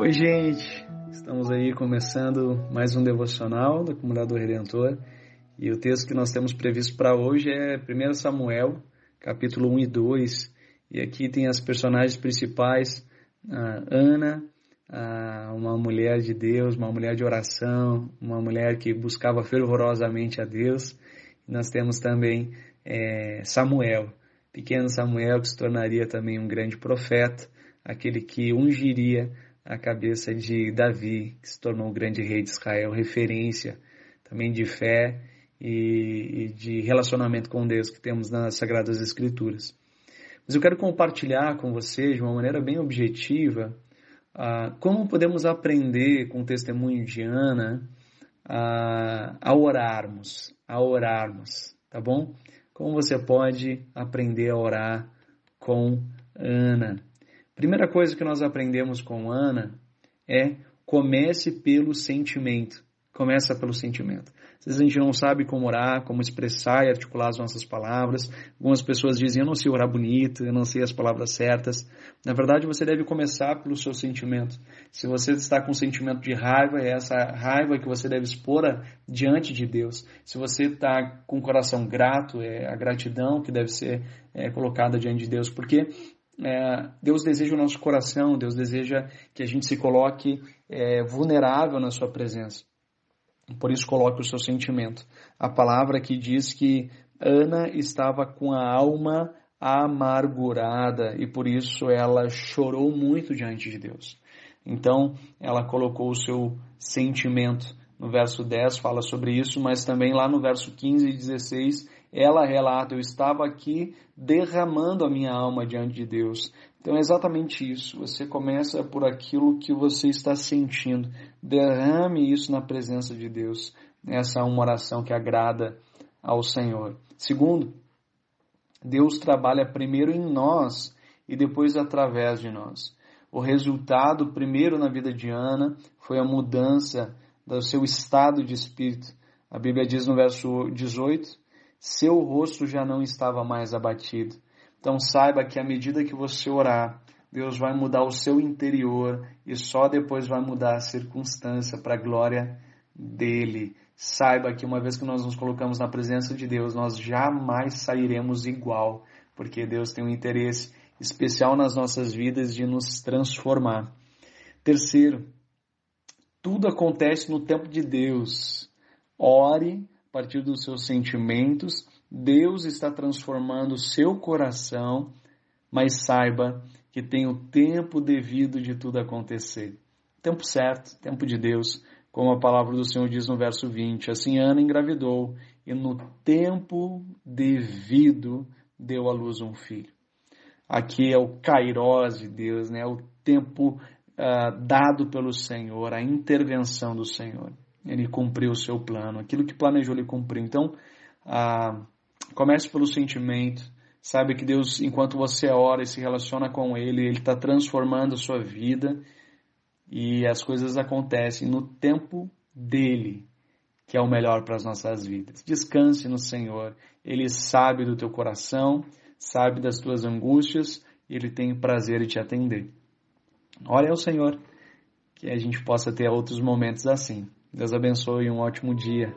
Oi, gente! Estamos aí começando mais um devocional da Comunidade do Redentor e o texto que nós temos previsto para hoje é 1 Samuel, capítulo 1 e 2. E aqui tem as personagens principais: Ana, uma mulher de Deus, uma mulher de oração, uma mulher que buscava fervorosamente a Deus. E nós temos também é, Samuel, pequeno Samuel que se tornaria também um grande profeta, aquele que ungiria a cabeça de Davi, que se tornou o grande rei de Israel, referência também de fé e, e de relacionamento com Deus que temos nas Sagradas Escrituras. Mas eu quero compartilhar com vocês, de uma maneira bem objetiva, como podemos aprender com o testemunho de Ana uh, a orarmos, a orarmos, tá bom? Como você pode aprender a orar com Ana. Primeira coisa que nós aprendemos com Ana é comece pelo sentimento. Começa pelo sentimento. Às vezes a gente não sabe como orar, como expressar e articular as nossas palavras. Algumas pessoas dizem, eu não sei orar bonito, eu não sei as palavras certas. Na verdade, você deve começar pelo seu sentimento. Se você está com um sentimento de raiva, é essa raiva que você deve expor diante de Deus. Se você está com o coração grato, é a gratidão que deve ser é, colocada diante de Deus. Porque é, Deus deseja o nosso coração, Deus deseja que a gente se coloque é, vulnerável na sua presença. Por isso coloque o seu sentimento. A palavra que diz que Ana estava com a alma amargurada e por isso ela chorou muito diante de Deus. Então ela colocou o seu sentimento. No verso 10 fala sobre isso, mas também lá no verso 15 e 16 ela relata: Eu estava aqui derramando a minha alma diante de Deus. Então é exatamente isso. Você começa por aquilo que você está sentindo. Derrame isso na presença de Deus. Essa é uma oração que agrada ao Senhor. Segundo, Deus trabalha primeiro em nós e depois através de nós. O resultado, primeiro na vida de Ana, foi a mudança do seu estado de espírito. A Bíblia diz no verso 18 seu rosto já não estava mais abatido. Então saiba que à medida que você orar, Deus vai mudar o seu interior e só depois vai mudar a circunstância para a glória dele. Saiba que uma vez que nós nos colocamos na presença de Deus, nós jamais sairemos igual, porque Deus tem um interesse especial nas nossas vidas de nos transformar. Terceiro, tudo acontece no tempo de Deus. Ore a partir dos seus sentimentos, Deus está transformando o seu coração, mas saiba que tem o tempo devido de tudo acontecer. Tempo certo, tempo de Deus, como a palavra do Senhor diz no verso 20. Assim Ana engravidou e no tempo devido deu à luz um filho. Aqui é o kairós de Deus, né? o tempo uh, dado pelo Senhor, a intervenção do Senhor ele cumpriu o seu plano, aquilo que planejou ele cumprir. Então, ah, comece pelo sentimento, sabe que Deus, enquanto você ora e se relaciona com Ele, Ele está transformando a sua vida e as coisas acontecem no tempo dele, que é o melhor para as nossas vidas. Descanse no Senhor, Ele sabe do teu coração, sabe das tuas angústias Ele tem prazer em te atender. Ore ao Senhor, que a gente possa ter outros momentos assim. Deus abençoe e um ótimo dia.